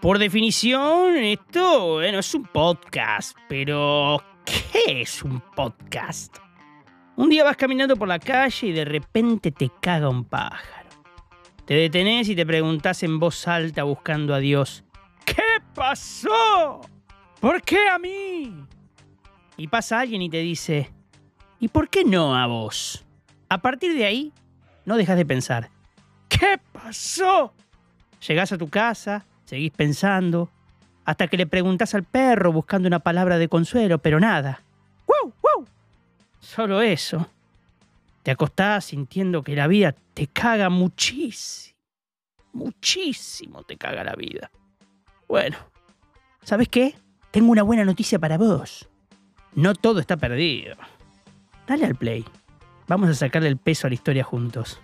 Por definición, esto, bueno, es un podcast, pero ¿qué es un podcast? Un día vas caminando por la calle y de repente te caga un pájaro. Te detenés y te preguntás en voz alta buscando a Dios, ¿qué pasó? ¿Por qué a mí? Y pasa alguien y te dice, ¿y por qué no a vos? A partir de ahí, no dejas de pensar, ¿qué pasó? Llegás a tu casa, seguís pensando, hasta que le preguntás al perro buscando una palabra de consuelo, pero nada. ¡Wow! ¡Wow! Solo eso. Te acostás sintiendo que la vida te caga muchísimo. Muchísimo te caga la vida. Bueno, ¿sabes qué? Tengo una buena noticia para vos. No todo está perdido. Dale al play. Vamos a sacarle el peso a la historia juntos.